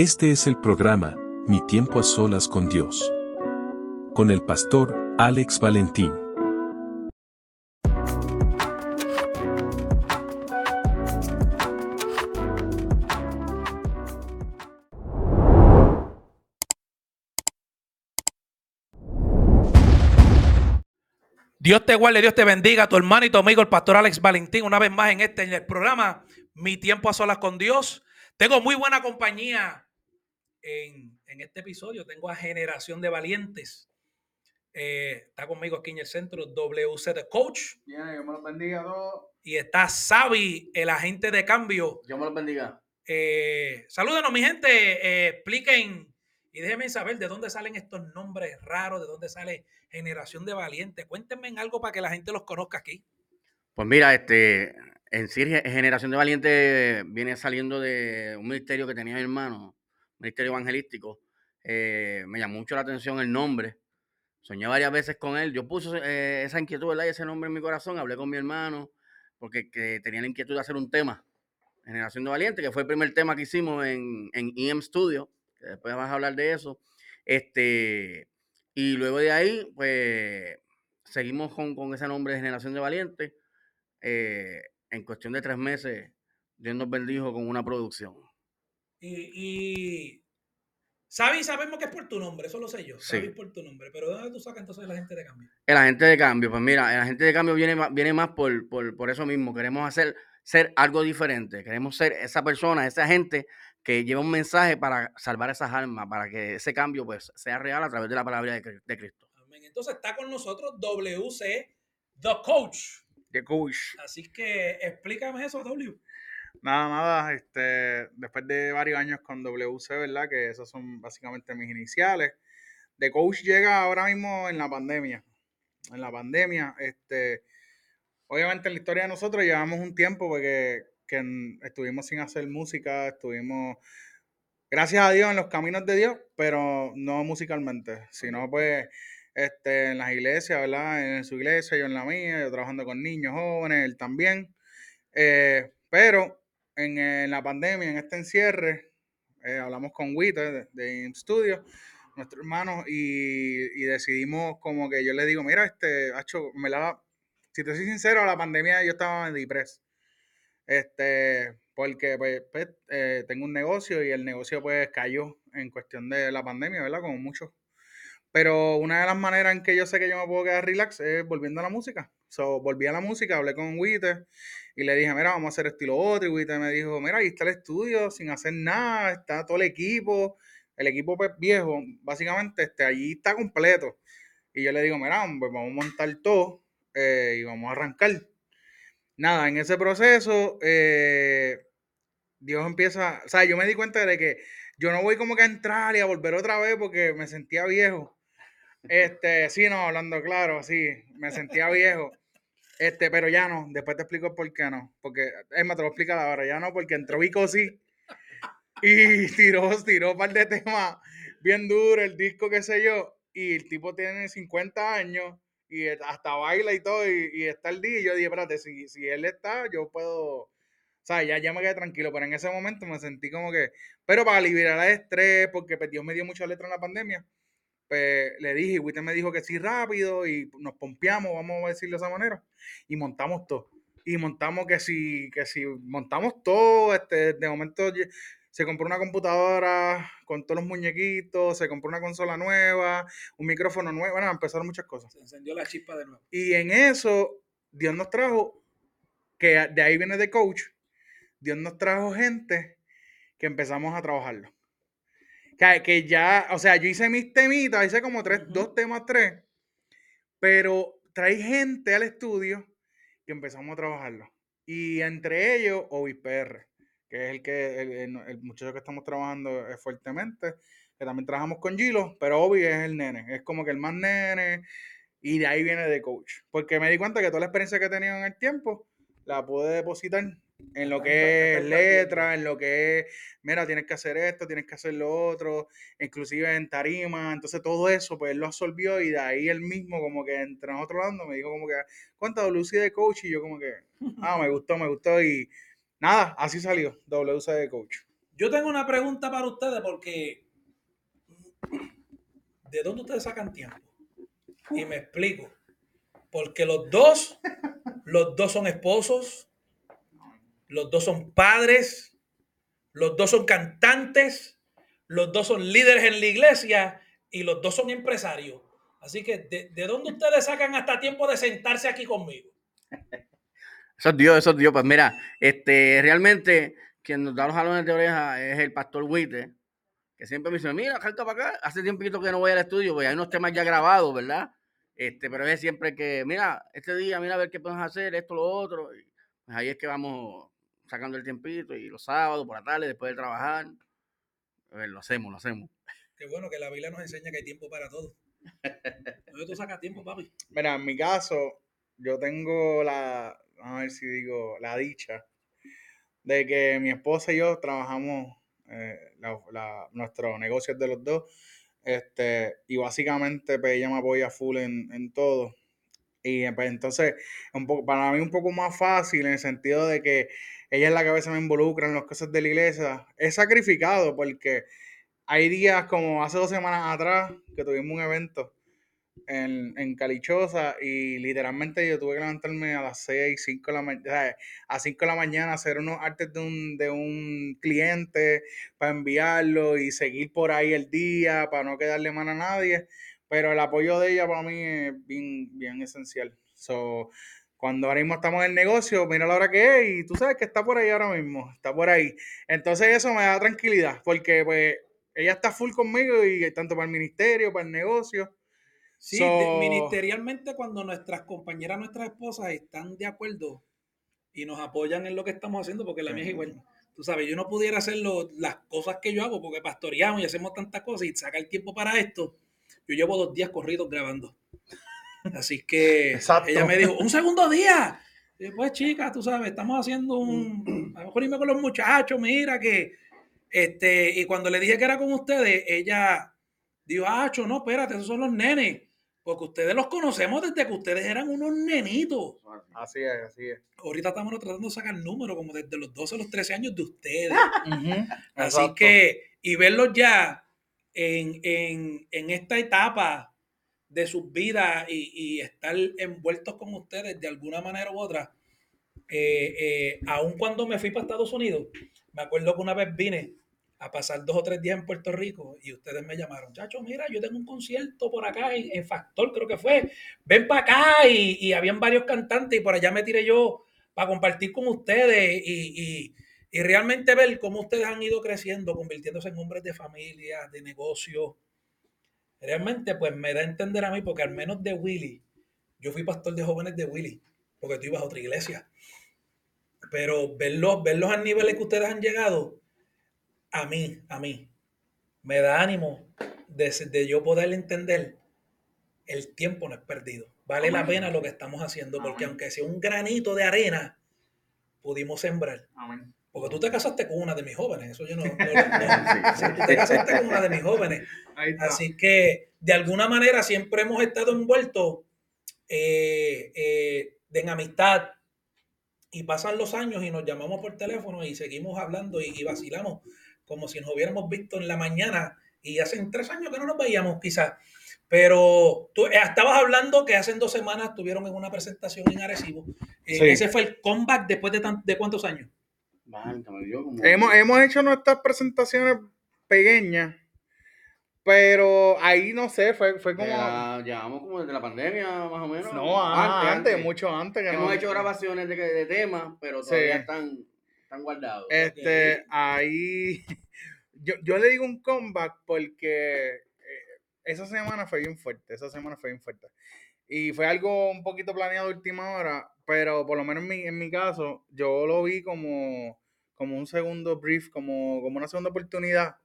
Este es el programa, Mi tiempo a solas con Dios. Con el pastor Alex Valentín. Dios te guarde, Dios te bendiga, tu hermano y tu amigo, el pastor Alex Valentín, una vez más en este en el programa Mi tiempo a solas con Dios. Tengo muy buena compañía en, en este episodio. Tengo a Generación de Valientes. Eh, está conmigo aquí en el centro WC de Coach. Bien, Dios me los bendiga a todos. Y está Xavi, el agente de cambio. Dios me los bendiga. Eh, salúdenos, mi gente. Eh, expliquen y déjenme saber de dónde salen estos nombres raros, de dónde sale Generación de Valientes. Cuéntenme en algo para que la gente los conozca aquí. Pues mira, este, en sí, Generación de Valientes viene saliendo de un ministerio que tenía mi hermano, ministerio evangelístico. Eh, me llamó mucho la atención el nombre. Soñé varias veces con él. Yo puse eh, esa inquietud, ¿verdad? Y ese nombre en mi corazón. Hablé con mi hermano porque que tenía la inquietud de hacer un tema. Generación de Valientes, que fue el primer tema que hicimos en, en EM Studio. Que después vas a hablar de eso. Este, y luego de ahí, pues seguimos con, con ese nombre de Generación de Valientes. Eh, en cuestión de tres meses, Dios nos bendijo con una producción. Y, y Sabi, sabemos que es por tu nombre, eso lo sé yo. Sí. Sabi por tu nombre. Pero ¿de dónde tú sacas entonces la gente de cambio? El agente de cambio, pues mira, el agente de cambio viene, viene más por, por, por eso mismo. Queremos hacer ser algo diferente. Queremos ser esa persona, esa gente que lleva un mensaje para salvar esas almas, para que ese cambio pues sea real a través de la palabra de, Cri- de Cristo. Amén. Entonces está con nosotros WC The Coach. De coach. Así que explícame eso, W. Nada, nada, este, después de varios años con WC, ¿verdad? Que esos son básicamente mis iniciales. De coach llega ahora mismo en la pandemia. En la pandemia, este, obviamente en la historia de nosotros llevamos un tiempo porque que estuvimos sin hacer música, estuvimos, gracias a Dios, en los caminos de Dios, pero no musicalmente, sino pues este, en las iglesias, ¿verdad? En su iglesia, yo en la mía, yo trabajando con niños, jóvenes, él también. Eh, pero en, en la pandemia, en este encierre, eh, hablamos con Wita de, de Studio, nuestro hermano, y, decidimos como que yo le digo, mira, este, Hacho, me la, si te soy sincero, la pandemia yo estaba en depress. Este, porque pues, pues, eh, tengo un negocio y el negocio pues cayó en cuestión de la pandemia, ¿verdad? Como muchos. Pero una de las maneras en que yo sé que yo me puedo quedar relax es volviendo a la música. So, volví a la música, hablé con Wite y le dije, mira, vamos a hacer esto y lo otro. Y Wite me dijo, mira, ahí está el estudio sin hacer nada, está todo el equipo, el equipo pues viejo, básicamente este, allí está completo. Y yo le digo, mira, vamos a montar todo eh, y vamos a arrancar. Nada, en ese proceso, eh, Dios empieza, o sea, yo me di cuenta de que yo no voy como que a entrar y a volver otra vez porque me sentía viejo. Este, sí, no, hablando claro, sí, me sentía viejo. Este, pero ya no, después te explico por qué no. Porque, más, te lo explico ahora, ya no, porque entró Vico sí. Y tiró, tiró un par de temas bien duros, el disco, qué sé yo. Y el tipo tiene 50 años y hasta baila y todo, y, y está el día. Y yo dije, espérate, si, si él está, yo puedo. O sea, ya, ya me quedé tranquilo, pero en ese momento me sentí como que. Pero para liberar el estrés, porque pues, Dios me dio mucha letra en la pandemia, pues le dije, y Witten me dijo que sí rápido, y nos pompeamos, vamos a decirlo de esa manera, y montamos todo. Y montamos que si, que si montamos todo, este, de momento se compró una computadora con todos los muñequitos, se compró una consola nueva, un micrófono nuevo, bueno, empezaron muchas cosas. Se encendió la chispa de nuevo. Y en eso, Dios nos trajo, que de ahí viene de coach, Dios nos trajo gente que empezamos a trabajarlo. Que, que ya, o sea, yo hice mis temitas, hice como tres, dos temas, tres, pero traí gente al estudio que empezamos a trabajarlo. Y entre ellos, OIPR, que es el que, el, el- el muchacho que estamos trabajando eh, fuertemente, que también trabajamos con Gilo, pero Obi es el nene, es como que el más nene, y de ahí viene de coach. Porque me di cuenta que toda la experiencia que he tenido en el tiempo la pude depositar en lo que es letra, en lo que es, mira, tienes que hacer esto, tienes que hacer lo otro, inclusive en tarima. Entonces todo eso, pues él lo absorbió y de ahí él mismo, como que entre nosotros hablando, me dijo como que, ¿cuánta WC de coach? Y yo como que, ah, me gustó, me gustó. Y nada, así salió, WC de coach. Yo tengo una pregunta para ustedes porque ¿de dónde ustedes sacan tiempo? Y me explico. Porque los dos, los dos son esposos, los dos son padres, los dos son cantantes, los dos son líderes en la iglesia y los dos son empresarios. Así que, ¿de, de dónde ustedes sacan hasta tiempo de sentarse aquí conmigo? Eso es Dios, eso es Dios. Pues mira, este, realmente quien nos da los jalones de oreja es el pastor Witte, que siempre me dice, mira, jalta para acá. Hace tiempito que no voy al estudio, porque hay unos temas ya grabados, ¿verdad? Este, pero es siempre que, mira, este día, mira a ver qué podemos hacer, esto, lo otro. Y pues ahí es que vamos sacando el tiempito y los sábados, por la tarde, después de trabajar. A ver, lo hacemos, lo hacemos. Qué bueno que la Biblia nos enseña que hay tiempo para todo. ¿Dónde tú sacas tiempo, papi? Mira, en mi caso, yo tengo la, vamos a ver si digo, la dicha de que mi esposa y yo trabajamos eh, la- la- nuestros negocios de los dos. Este, y básicamente pues, ella me apoya full en, en todo. Y pues, entonces, un poco, para mí un poco más fácil en el sentido de que ella es la que a veces me involucra en las cosas de la iglesia. Es sacrificado porque hay días como hace dos semanas atrás que tuvimos un evento en, en Calichosa y literalmente yo tuve que levantarme a las 6, 5 de la mañana, a 5 de la mañana, hacer unos artes de un, de un cliente para enviarlo y seguir por ahí el día para no quedarle mal a nadie. Pero el apoyo de ella para mí es bien, bien esencial. So, cuando ahora mismo estamos en el negocio, mira la hora que es y tú sabes que está por ahí ahora mismo, está por ahí. Entonces eso me da tranquilidad porque pues ella está full conmigo y tanto para el ministerio, para el negocio. Sí, So- ministerialmente cuando nuestras compañeras, nuestras esposas están de acuerdo y nos apoyan en lo que estamos haciendo, porque la mía es igual. Tú sabes, yo no pudiera hacer lo- las cosas que yo hago porque pastoreamos y hacemos tantas cosas y sacar tiempo para esto. Yo llevo dos días corridos grabando. Así que Exacto. ella me dijo, un segundo día. Y pues chica, tú sabes, estamos haciendo un... A lo mejor irme con los muchachos, mira que... Este, y cuando le dije que era con ustedes, ella dijo, ah, cho, no, espérate, esos son los nenes. Porque ustedes los conocemos desde que ustedes eran unos nenitos. Así es, así es. Ahorita estamos tratando de sacar números como desde los 12 a los 13 años de ustedes. Así Exacto. que, y verlos ya en, en, en esta etapa de sus vidas y, y estar envueltos con ustedes de alguna manera u otra, eh, eh, aun cuando me fui para Estados Unidos, me acuerdo que una vez vine a pasar dos o tres días en Puerto Rico y ustedes me llamaron, chacho, mira, yo tengo un concierto por acá en, en Factor, creo que fue, ven para acá y, y habían varios cantantes y por allá me tiré yo para compartir con ustedes y, y- y realmente ver cómo ustedes han ido creciendo, convirtiéndose en hombres de familia, de negocio. Realmente, pues me da a entender a mí, porque al menos de Willy, yo fui pastor de jóvenes de Willy, porque tú ibas a otra iglesia. Pero verlos, verlos al nivel que ustedes han llegado, a mí, a mí, me da ánimo de, de yo poder entender el tiempo no es perdido. Vale la pena lo que estamos haciendo, porque Amén. aunque sea un granito de arena, pudimos sembrar. Amén. Porque tú te casaste con una de mis jóvenes, eso yo no. no- no- sí, tú te casaste con una de mis jóvenes. Así que de alguna manera siempre hemos estado envueltos eh, eh, de en amistad. Y pasan los años y nos llamamos por teléfono y seguimos hablando y, y vacilamos como si nos hubiéramos visto en la mañana. Y hace tres años que no nos veíamos, quizás. Pero tú eh, estabas hablando que hace dos semanas estuvieron en una presentación en Arecibo. Eh, Sí. Ese fue el comeback después de, tan- de cuántos años. Válgame Dios, como- Hemos, hemos hecho nuestras presentaciones pequeñas, pero ahí no sé, fue, fue como. la- llevamos como desde la pandemia, más o menos. No, ah, antes, mucho antes. Que Hemos no- hecho grabaciones de, de temas, pero Sí. todavía están, están guardados. Este, ahí. Yo, yo le digo un comeback porque eh, esa semana fue bien fuerte. Esa semana fue bien fuerte. Y fue algo un poquito planeado a última hora, pero por lo menos en mi, en mi caso, yo lo vi como, como un segundo brief, como, como una segunda oportunidad.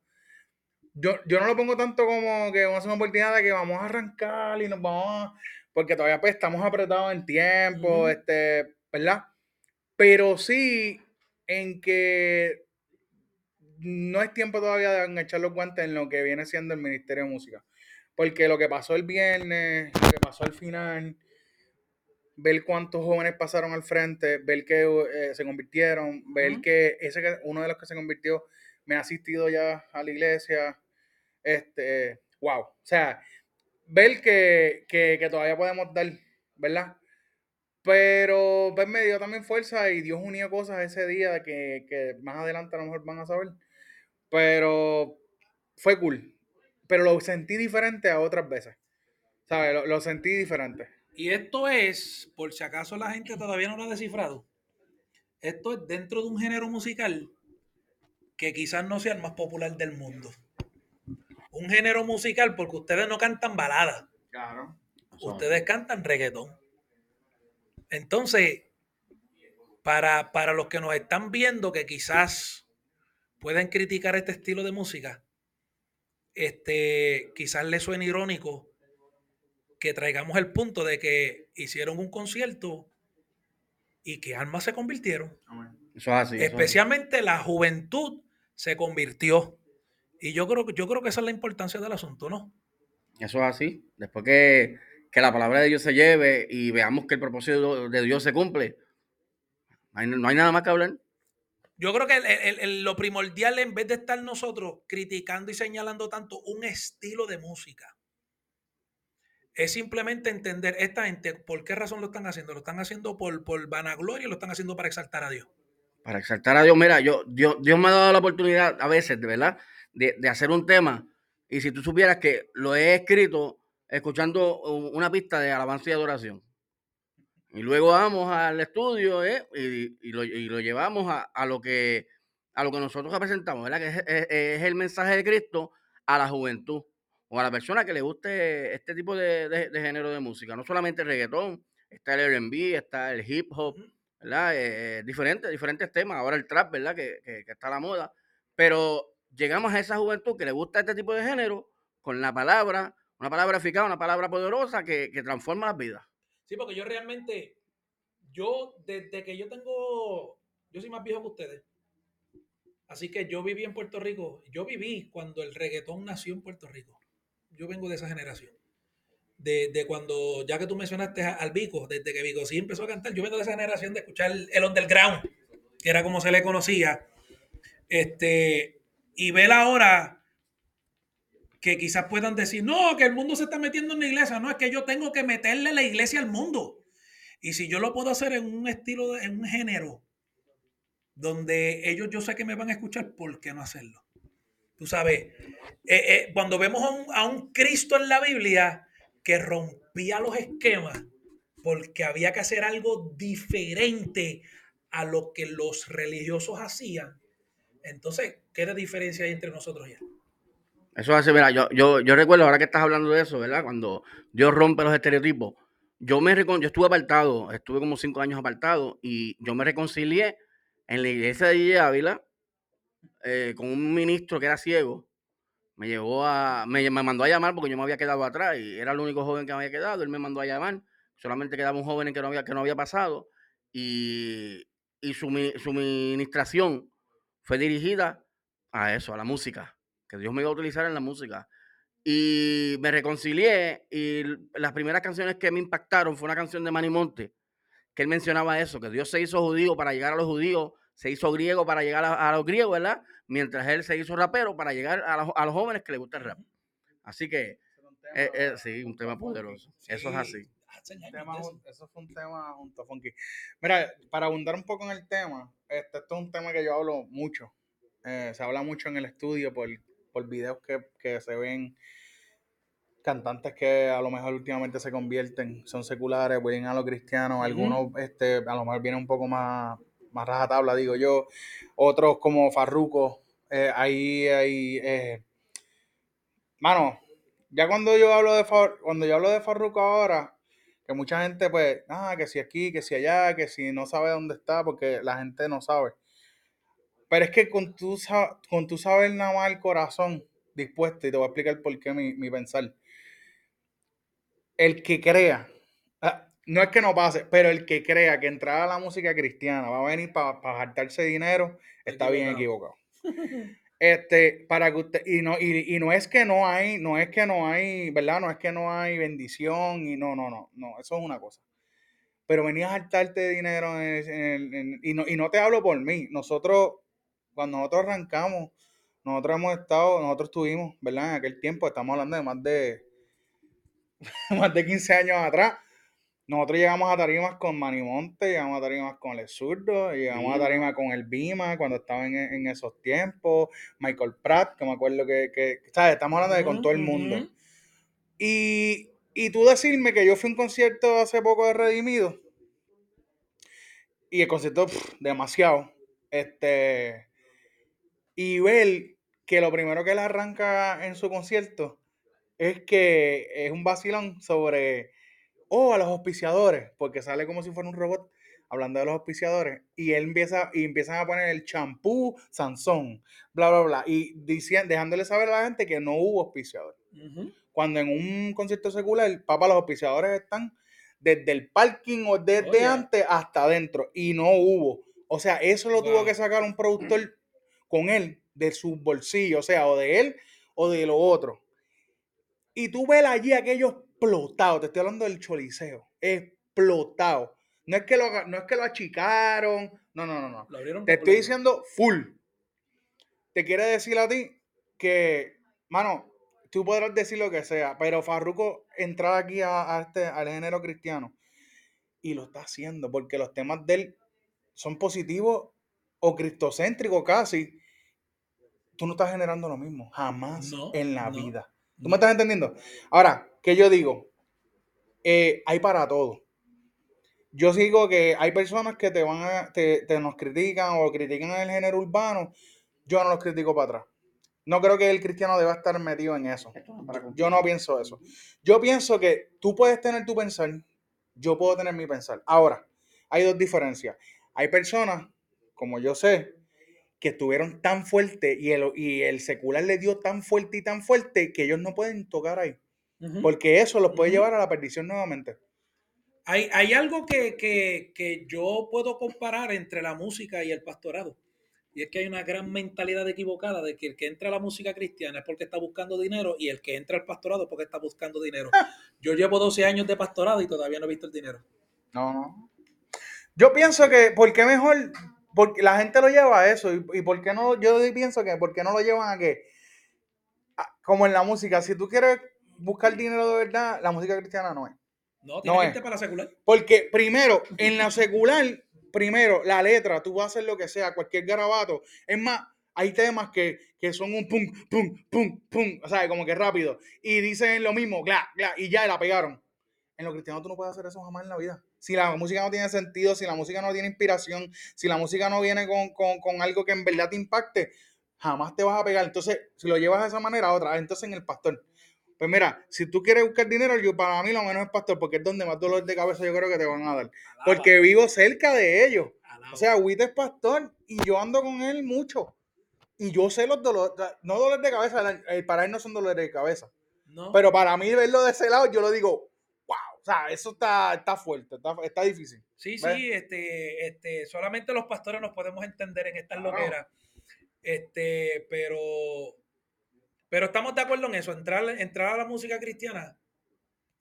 Yo, yo no lo pongo tanto como que una segunda oportunidad de que vamos a arrancar y nos vamos a- Porque todavía pues estamos apretados en tiempo, este, ¿verdad? Pero sí en que no es tiempo todavía de echar los guantes en lo que viene siendo el Ministerio de Música. Porque lo que pasó el viernes, lo que pasó al final, ver cuántos jóvenes pasaron al frente, ver que eh, se convirtieron, ver que ese que- uno de los que se convirtió me ha asistido ya a la iglesia. Este, wow. O sea, ver que, que, que todavía podemos dar, ¿verdad? Pero pues, me dio también fuerza y Dios unió cosas ese día que, que más adelante a lo mejor van a saber. Pero fue cool. Pero lo sentí diferente a otras veces. ¿Sabes? Lo, lo sentí diferente. Y esto es, por si acaso la gente todavía no lo ha descifrado, esto es dentro de un género musical que quizás no sea el más popular del mundo. Un género musical porque ustedes no cantan baladas, Claro. ustedes cantan reggaetón. Entonces, para, para los que nos están viendo que quizás pueden criticar este estilo de música, este, quizás les suene irónico que traigamos el punto de que hicieron un concierto y que almas se convirtieron. Eso es así. eso es así. Especialmente la juventud se convirtió. Y yo creo, que- yo creo que esa es la importancia del asunto, ¿no? Eso es así. Después que, que la palabra de Dios se lleve y veamos que el propósito de Dios se cumple, no hay, no hay nada más que hablar. Yo creo que el- el- el- lo primordial, en vez de estar nosotros criticando y señalando tanto un estilo de música, es simplemente entender esta gente por qué razón lo están haciendo. Lo están haciendo por, por vanagloria, lo están haciendo para exaltar a Dios. Para exaltar a Dios, mira, yo, Dios, Dios me ha dado la oportunidad a veces, de verdad, de, de hacer un tema. Y si tú supieras que lo he escrito escuchando una pista de alabanza y adoración. Y luego vamos al estudio ¿eh? y, y lo, y lo llevamos a, a lo que, a lo que nosotros representamos, ¿verdad? Que es, es- es el mensaje de Cristo a la juventud o a la persona que le guste este tipo de, de- de género de música. No solamente el reggaetón, está el RB, está el hip hop, ¿verdad? Eh, eh, diferentes, diferentes temas. Ahora el trap, ¿verdad? Que, que- que está a la moda. Pero llegamos a esa juventud que le gusta este tipo de género con la palabra, una palabra eficaz, una palabra poderosa que, que transforma las vidas. Sí, porque yo realmente, yo desde que yo tengo, yo soy más viejo que ustedes. Así que yo viví en Puerto Rico. Yo viví cuando el reggaetón nació en Puerto Rico. Yo vengo de esa generación. De, de cuando, ya que tú mencionaste al Vico, desde que Vico sí empezó a cantar, yo vengo de esa generación de escuchar el underground, que era como se le conocía. Este, y ver ahora que quizás puedan decir, no, que el mundo se está metiendo en la iglesia. No, es que yo tengo que meterle la iglesia al mundo. Y si yo lo puedo hacer en un estilo, en un género, donde ellos yo sé que me van a escuchar, ¿por qué no hacerlo? Tú sabes, eh, eh, cuando vemos a un, a un Cristo en la Biblia que rompía los esquemas, porque había que hacer algo diferente a lo que los religiosos hacían, entonces, ¿qué diferencia hay entre nosotros ya? Eso es así, mira, yo, yo, yo recuerdo ahora que estás hablando de eso, ¿verdad? Cuando Dios rompe los estereotipos. Yo me yo estuve apartado, estuve como cinco años apartado y yo me reconcilié en la iglesia de Ávila eh, con un ministro que era ciego. Me llevó a, me, me mandó a llamar porque yo me había quedado atrás y era el único joven que me había quedado. Él me mandó a llamar. Solamente quedaba un joven que no había, que no había pasado y, y su ministración fue dirigida a eso, a la música que Dios me iba a utilizar en la música. Y me reconcilié y las primeras canciones que me impactaron fue una canción de Manny Monte, que él mencionaba eso, que Dios se hizo judío para llegar a los judíos, se hizo griego para llegar a, a los griegos, ¿verdad? Mientras él se hizo rapero para llegar a, los- a los jóvenes que les gusta el rap. Así que, eh, eh, sí, un tema poderoso. Eso es así. Tema de eso. fue un tema junto a Funky. Mira, para abundar un poco en el tema, este, esto es un tema que yo hablo mucho. Eh, se habla mucho en el estudio por, por videos que, que se ven cantantes que a lo mejor últimamente se convierten, son seculares, vienen a lo cristiano, Ujú. algunos este, a lo mejor vienen un poco más, más rajatabla, digo yo, otros como Farruko, eh, ahí hay, eh, mano, ya cuando yo hablo de Far- cuando yo hablo de Farruko ahora, que mucha gente pues, ah, que si aquí, que si allá, que si no sabe dónde está, porque la gente no sabe. Pero es que con sa- con tú saber nada más el corazón dispuesto, y te voy a explicar por qué mi, mi pensar. El que crea, ah, no es que no pase, pero el que crea que entrar a la música cristiana va a venir para hartarse dinero, está bien equivocado. Este, para que usted, y no, y, y no es que no hay, no es que no hay, ¿verdad? No es que no hay bendición, y no, no, no, no, eso es una cosa. Pero venías a hartarte de dinero en- en- en- y, no, y no te hablo por mí. Nosotros, cuando nosotros arrancamos, nosotros hemos estado, nosotros tuvimos, ¿verdad? En aquel tiempo, estamos hablando de más de, más de 15 años atrás. Nosotros llegamos a tarimas con Manimonte, llegamos a tarimas con el zurdo, llegamos a tarima con el Bima cuando estaba en, en esos tiempos, Michael Pratt, que me acuerdo que, que ¿sabes? Estamos hablando de con todo el mundo. Y, y tú decirme que yo fui a un concierto hace poco de Redimido. Y el concierto, pff, demasiado. Este. Y ver que lo primero que él arranca en su concierto es que es un vacilón sobre. Oh, a los auspiciadores. Porque sale como si fuera un robot hablando de los auspiciadores. Y él empieza, y empiezan a poner el champú Sansón, bla, bla, bla. Y diciendo, dejándole saber a la gente que no hubo auspiciadores cuando en un concierto secular, papá, los auspiciadores están desde el parking o desde antes hasta adentro y no hubo. O sea, eso lo tuvo que sacar un productor con él de su bolsillo, o sea, o de él o de lo otro. Y tú ves allí aquello explotado, te estoy hablando del choliseo, explotado. No es que lo, no es que lo achicaron, no, no, no, no. Te estoy diciendo full. Te quiere decir a ti que, mano, tú podrás decir lo que sea, pero Farruko entrar aquí a, a este, al género cristiano y lo está haciendo porque los temas de él son positivos o cristocéntricos casi. Tú no estás generando lo mismo, jamás No, en la no, vida. ¿Tú no. me estás entendiendo? Ahora, ¿qué yo digo? Eh, hay para todo. Yo sigo que hay personas que te van a, te, te nos critican o critican el género urbano. Yo no los critico para atrás. No creo que el cristiano deba estar metido en eso. Yo no pienso eso. Yo pienso que tú puedes tener tu pensar, yo puedo tener mi pensar. Ahora, hay dos diferencias. Hay personas, como yo sé, que estuvieron tan fuerte y el, y el secular le dio tan fuerte y tan fuerte que ellos no pueden tocar ahí. Porque eso los puede llevar a la perdición nuevamente. Hay, hay algo que, que- que yo puedo comparar entre la música y el pastorado. Y es que hay una gran mentalidad equivocada de que el que entra a la música cristiana es porque está buscando dinero y el que entra al pastorado es porque está buscando dinero. Yo llevo 12 años de pastorado y todavía no he visto el dinero. No, no. Yo pienso que, ¿por qué mejor? Porque la gente lo lleva a eso. ¿Y, y por qué no? Yo pienso que, ¿por qué no lo llevan a qué? A- como en la música. Si tú quieres buscar dinero de verdad, la música cristiana no es. No, tiene No que es. para la secular. Porque primero, en la secular, primero, la letra, tú vas a hacer lo que sea, cualquier garabato. Es más, hay temas que, que son un pum, pum, pum, pum, o sea, como que rápido. Y dicen lo mismo, gla, gla, y ya la pegaron. En lo cristiano tú no puedes hacer eso jamás en la vida. Si la música no tiene sentido, si la música no tiene inspiración, si la música no viene con, con- con algo que en verdad te impacte, jamás te vas a pegar. Entonces, si lo llevas de esa manera, otra, entonces en el pastor. Pues mira, si tú quieres buscar dinero, yo para mí lo menos es pastor, porque es donde más dolor de cabeza yo creo que te van a dar. Porque vivo cerca de ellos. Alaba. O sea, Wita es pastor y yo ando con él mucho. Y yo sé los dolores, no dolores de cabeza, para él no son dolores de cabeza. No. Pero para mí verlo de ese lado, yo lo digo, o sea, eso está, está fuerte, está, está difícil. Sí, ¿Ves? sí, este, este, solamente los pastores nos podemos entender en estas Claro. loqueras. Este, pero, pero estamos de acuerdo en eso, entrar, entrar a la música cristiana.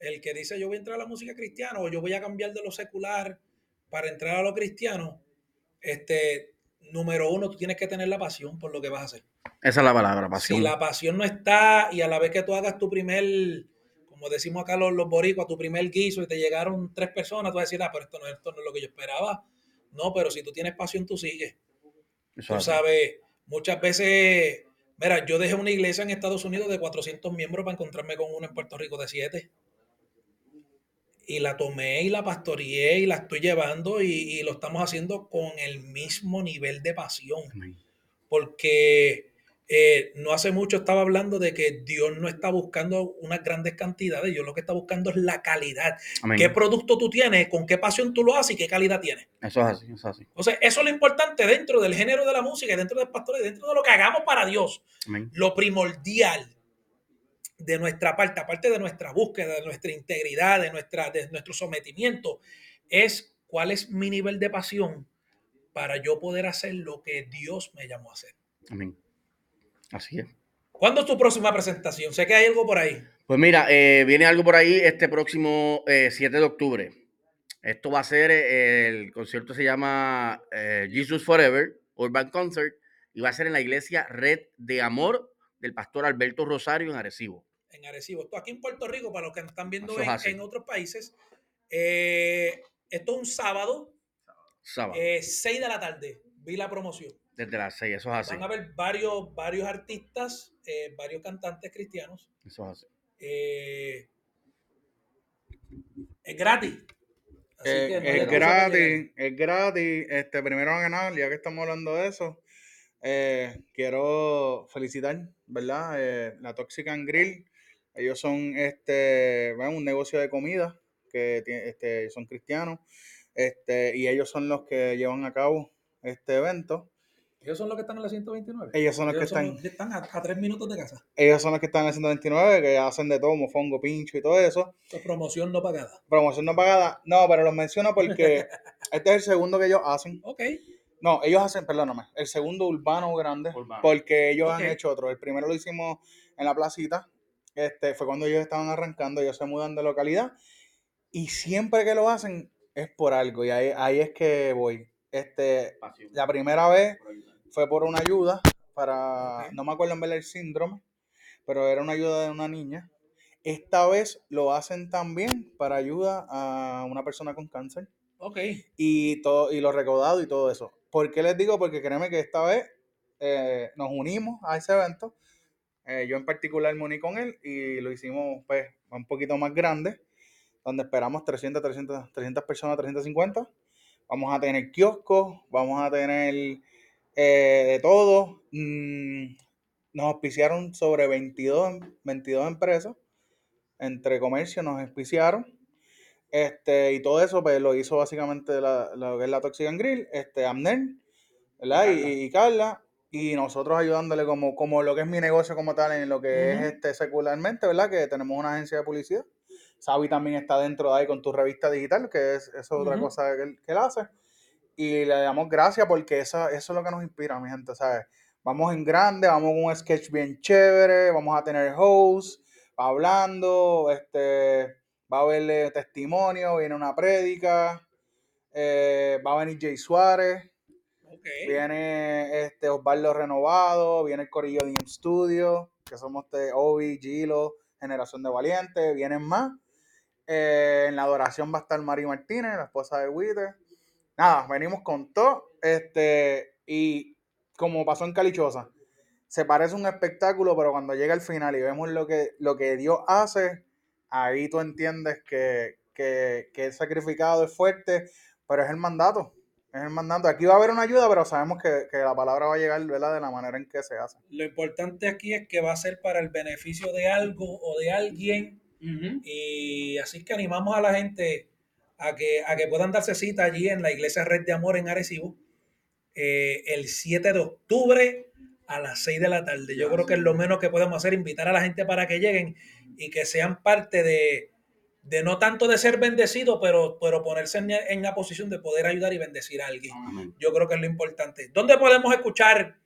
El que dice yo voy a entrar a la música cristiana o yo voy a cambiar de lo secular para entrar a lo cristiano, este, número uno, tú tienes que tener la pasión por lo que vas a hacer. Esa es la palabra, pasión. Si la pasión no está y a la vez que tú hagas tu primer, como decimos acá los, los boricuas, tu primer guiso y te llegaron tres personas, tú vas a decir, ah, pero esto no, esto no es lo que yo esperaba. No, pero si tú tienes pasión, tú sigues. Eso Tú sabes, muchas veces, mira, yo dejé una iglesia en Estados Unidos de 400 miembros para encontrarme con una en Puerto Rico de 7. Y la tomé y la pastoreé y la estoy llevando y, y lo estamos haciendo con el mismo nivel de pasión porque eh, no hace mucho estaba hablando de que Dios no está buscando unas grandes cantidades, Dios lo que está buscando es la calidad. Amén. ¿Qué producto tú tienes? ¿Con qué pasión tú lo haces y qué calidad tienes? Eso es así, eso es así. Entonces, eso es lo importante dentro del género de la música, dentro del pastor, y dentro de lo que hagamos para Dios. Amén. Lo primordial de nuestra parte, aparte de nuestra búsqueda, de nuestra integridad, de, nuestra, de nuestro sometimiento, es cuál es mi nivel de pasión para yo poder hacer lo que Dios me llamó a hacer. Amén. Así es. ¿Cuándo es tu próxima presentación? Sé que hay algo por ahí. Pues mira, eh, viene algo por ahí este próximo eh, 7 de octubre. Esto va a ser, eh, el concierto se llama eh, Jesus Forever, Urban Concert, y va a ser en la iglesia Red de Amor del pastor Alberto Rosario en Arecibo. En Arecibo. Esto aquí en Puerto Rico, para los que nos están viendo en, en otros países, eh, esto es un sábado, Sábado, eh, 6 de la tarde. Vi la promoción. Desde las 6, eso es así. Van a haber varios, varios artistas, eh, varios cantantes cristianos. Eso es así. Eh, es gratis. Así Eh, que no es gratis, es gratis. Este, primero a ganar, ya que estamos hablando de eso, eh, quiero felicitar, ¿verdad? Eh, la Toxican Grill. Ellos son este, bueno, un negocio de comida que este, son cristianos. Este, y ellos son los que llevan a cabo este evento. Ellos son los que están en la 129. Ellos son los que son están, los que están a, a tres minutos de casa. ellos son los que están en el 129, que hacen de todo, mofongo, pincho y todo eso. Promoción no pagada. Promoción no pagada. No, pero los menciono porque este es el segundo que ellos hacen. Ok. No, ellos hacen, perdóname, el segundo urbano grande, Urbano. porque ellos han hecho otro. El primero lo hicimos en la placita, este, fue cuando ellos estaban arrancando, ellos se mudan de localidad, y siempre que lo hacen es por algo, y ahí, ahí es que voy. Este, la primera vez fue por una ayuda para, no me acuerdo en ver el síndrome, pero era una ayuda de una niña. Esta vez lo hacen también para ayuda a una persona con cáncer Ok. y todo y lo recaudado y todo eso. ¿Por qué les digo? Porque créeme que esta vez eh, nos unimos a ese evento. Eh, yo en particular me uní con él y lo hicimos pues un poquito más grande, donde esperamos 300, 300, 300 personas, 350. Vamos a tener kioscos, vamos a tener eh, de todo. Mm, nos auspiciaron sobre 22, 22 empresas, entre comercio nos auspiciaron. Este, y todo eso, pues lo hizo básicamente la, lo que es la Toxic Grill, este, Amner, ¿verdad? Y, y Carla, y nosotros ayudándole como, como lo que es mi negocio como tal, en lo que es este secularmente, ¿verdad? Que tenemos una agencia de publicidad. Sabi también está dentro de ahí con tu revista digital, que es, otra cosa que él, que él hace. Y le damos gracias porque eso, eso es lo que nos inspira, mi gente, ¿sabes? Vamos en grande, vamos con un sketch bien chévere, vamos a tener hosts hablando, este, va a haber eh, testimonio, viene una prédica, eh, va a venir Jay Suárez, viene este Osvaldo Renovado, viene el Corillo de M Studio, que somos de Obi, Gilo, Generación de Valientes, vienen más. Eh, en la adoración va a estar Mari Martínez, la esposa de Witter. Nada, venimos con todo. Este, y como pasó en Calichosa, se parece un espectáculo, pero cuando llega al final y vemos lo que, lo que Dios hace, ahí tú entiendes que, que, que el sacrificado es fuerte, pero es el mandato. Es el mandato. Aquí va a haber una ayuda, pero sabemos que, que la palabra va a llegar ¿verdad? de la manera en que se hace. Lo importante aquí es que va a ser para el beneficio de algo o de alguien. Y así que animamos a la gente a que, a que puedan darse cita allí en la Iglesia Red de Amor en Arecibo eh, el 7 de octubre a las 6 de la tarde. Yo creo que es lo menos que podemos hacer, invitar a la gente para que lleguen y que sean parte de, de no tanto de ser bendecidos, pero, pero ponerse en, en la posición de poder ayudar y bendecir a alguien. Amén. Yo creo que es lo importante. ¿Dónde podemos escuchar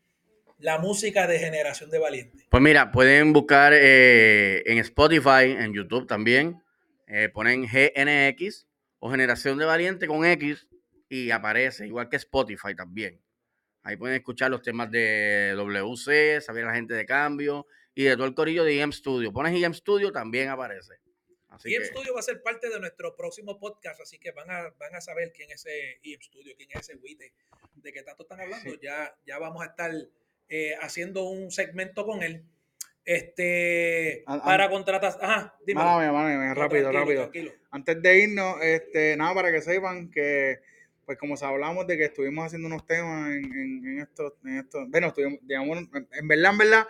la música de Generación de Valientes? Pues mira, pueden buscar eh, en Spotify, en YouTube también. eh, ponen GNX o Generación de Valiente con X y aparece, igual que Spotify también. Ahí pueden escuchar los temas de WC, saber la gente de cambio y de todo el corillo de EM Studio. Pones EM Studio, también aparece. Así EM que, Studio va a ser parte de nuestro próximo podcast, así que van a, van a saber quién es ese EM Studio, quién es ese Wite, de qué tanto están hablando. Sí. Ya, ya vamos a estar eh, haciendo un segmento con él. Este, An- para contratar. Ajá, dime. Mala mía, mala mía, rápido, rápido. Antes de irnos, este, nada, para que sepan que, pues como hablamos de que estuvimos haciendo unos temas en, en, en estos, en estos, bueno, estuvimos, digamos, en, verdad, en verdad,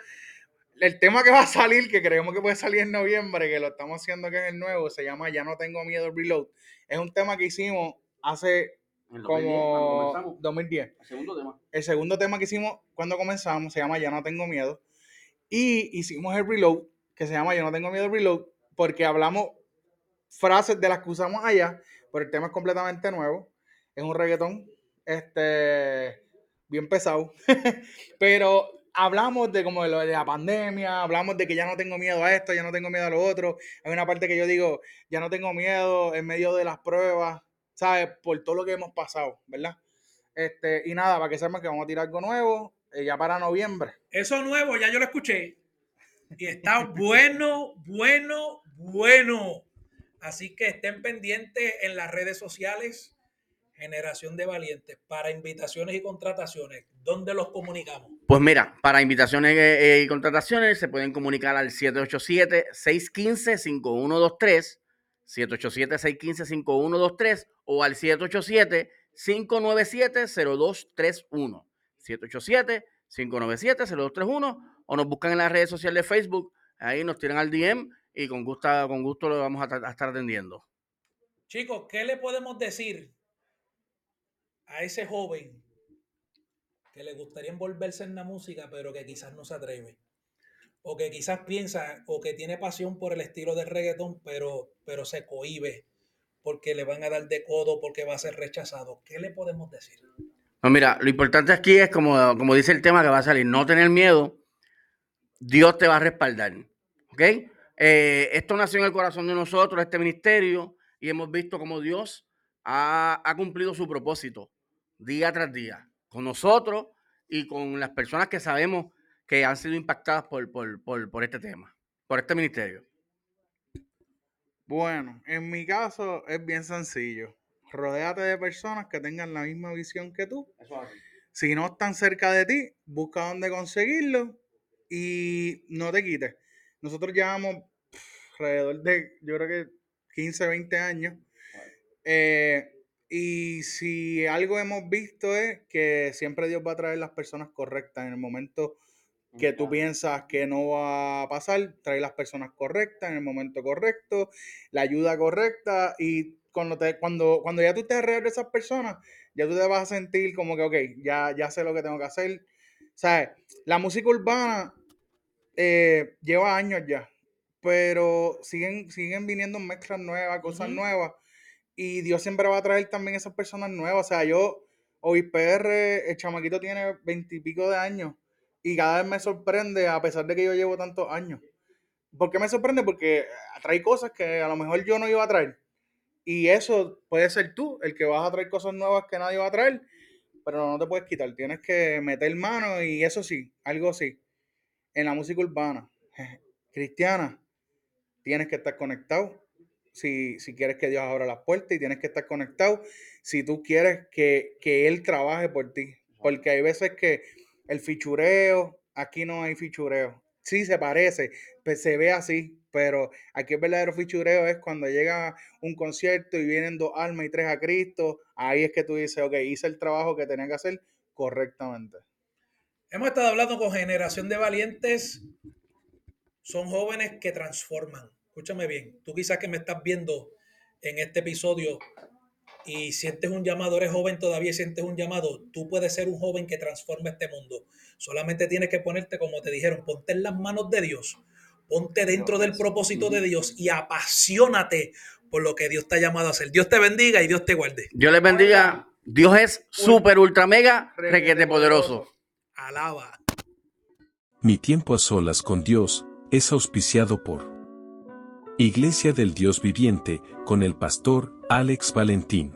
el tema que va a salir, que creemos que puede salir en noviembre, que lo estamos haciendo aquí en el nuevo, se llama Ya no tengo miedo reload. Es un tema que hicimos hace 2010, como comenzamos, 2010. el segundo tema. El segundo tema que hicimos cuando comenzamos se llama Ya no tengo miedo. Y hicimos el reload, que se llama Ya no tengo miedo reload, porque hablamos frases de las que usamos allá, pero el tema es completamente nuevo. Es un reggaetón, este, bien pesado. pero hablamos de como de, lo de la pandemia, hablamos de que ya no tengo miedo a esto, ya no tengo miedo a lo otro. Hay una parte que yo digo, ya no tengo miedo en medio de las pruebas, ¿sabes? Por todo lo que hemos pasado, ¿verdad? Este, y nada, para que sepan que vamos a tirar algo nuevo. Eh, ya para noviembre. Eso nuevo, ya yo lo escuché. Y está bueno, bueno, bueno. Así que estén pendientes en las redes sociales. Generación de Valientes para invitaciones y contrataciones. ¿Dónde los comunicamos? Pues mira, para invitaciones eh, y contrataciones se pueden comunicar al 787-615-5123, 787-615-5123 o al 787-597-0231. 787-597-0231 o nos buscan en las redes sociales de Facebook, ahí nos tiran al DM y con gusto, con gusto lo vamos a, estar atendiendo. Chicos, ¿qué le podemos decir a ese joven que le gustaría envolverse en la música, pero que quizás no se atreve? O que quizás piensa o que tiene pasión por el estilo del reggaetón, pero, pero se cohíbe porque le van a dar de codo, porque va a ser rechazado. ¿Qué le podemos decir? Mira, lo importante aquí es, como, como dice el tema que va a salir, no tener miedo. Dios te va a respaldar. ¿Ok? Eh, esto nació en el corazón de nosotros, este ministerio, y hemos visto cómo Dios ha, ha, cumplido su propósito día tras día, con nosotros y con las personas que sabemos que han sido impactadas por, por, por, por este tema, por este ministerio. Bueno, en mi caso es bien sencillo. Rodéate de personas que tengan la misma visión que tú. Si no están cerca de ti, busca dónde conseguirlo y no te quites. Nosotros llevamos alrededor de, yo creo que 15, 20 años. Eh, y si algo hemos visto es que siempre Dios va a traer las personas correctas en el momento que tú piensas que no va a pasar, trae las personas correctas en el momento correcto, la ayuda correcta y cuando, te, cuando, cuando ya tú estés alrededor de esas personas, ya tú te vas a sentir como que, ok, ya, ya sé lo que tengo que hacer. ¿Sabes? La música urbana eh, lleva años ya, pero siguen, siguen viniendo mezclas nuevas, cosas nuevas, y Dios siempre va a traer también esas personas nuevas. O sea, yo, hoy PR, el chamaquito tiene veintipico de años, y cada vez me sorprende, a pesar de que yo llevo tantos años. ¿Por qué me sorprende? Porque trae cosas que a lo mejor yo no iba a traer. Y eso puede ser tú, el que vas a traer cosas nuevas que nadie va a traer, pero no te puedes quitar. Tienes que meter mano y eso sí, algo sí. En la música urbana, cristiana, tienes que estar conectado. Si, si quieres que Dios abra las puertas y tienes que estar conectado si tú quieres que, que Él trabaje por ti. Porque hay veces que el fichureo, aquí no hay fichureo. Sí, se parece, pues se ve así, pero aquí el verdadero fichureo es cuando llega un concierto y vienen dos almas y tres a Cristo. Ahí es que tú dices, ok, hice el trabajo que tenía que hacer correctamente. Hemos estado hablando con Generación de Valientes. Son jóvenes que transforman. Escúchame bien, tú quizás que me estás viendo en este episodio y sientes un llamado, eres joven todavía y sientes un llamado, tú puedes ser un joven que transforme este mundo. Solamente tienes que ponerte, como te dijeron, ponte en las manos de Dios, ponte dentro del propósito de Dios y apasionate por lo que Dios te ha llamado a hacer. Dios te bendiga y Dios te guarde. Dios les bendiga. Dios es súper, ultra, mega, requete poderoso. Alaba. Mi tiempo a solas con Dios es auspiciado por Iglesia del Dios Viviente, con el pastor Alex Valentín.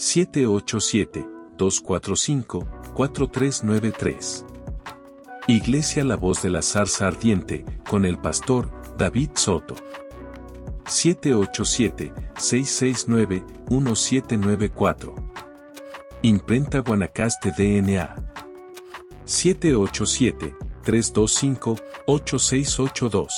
787-245-4393. Iglesia La Voz de la Zarza Ardiente, con el pastor David Soto. 787-669-1794. Imprenta Guanacaste DNA. 787-325-8682.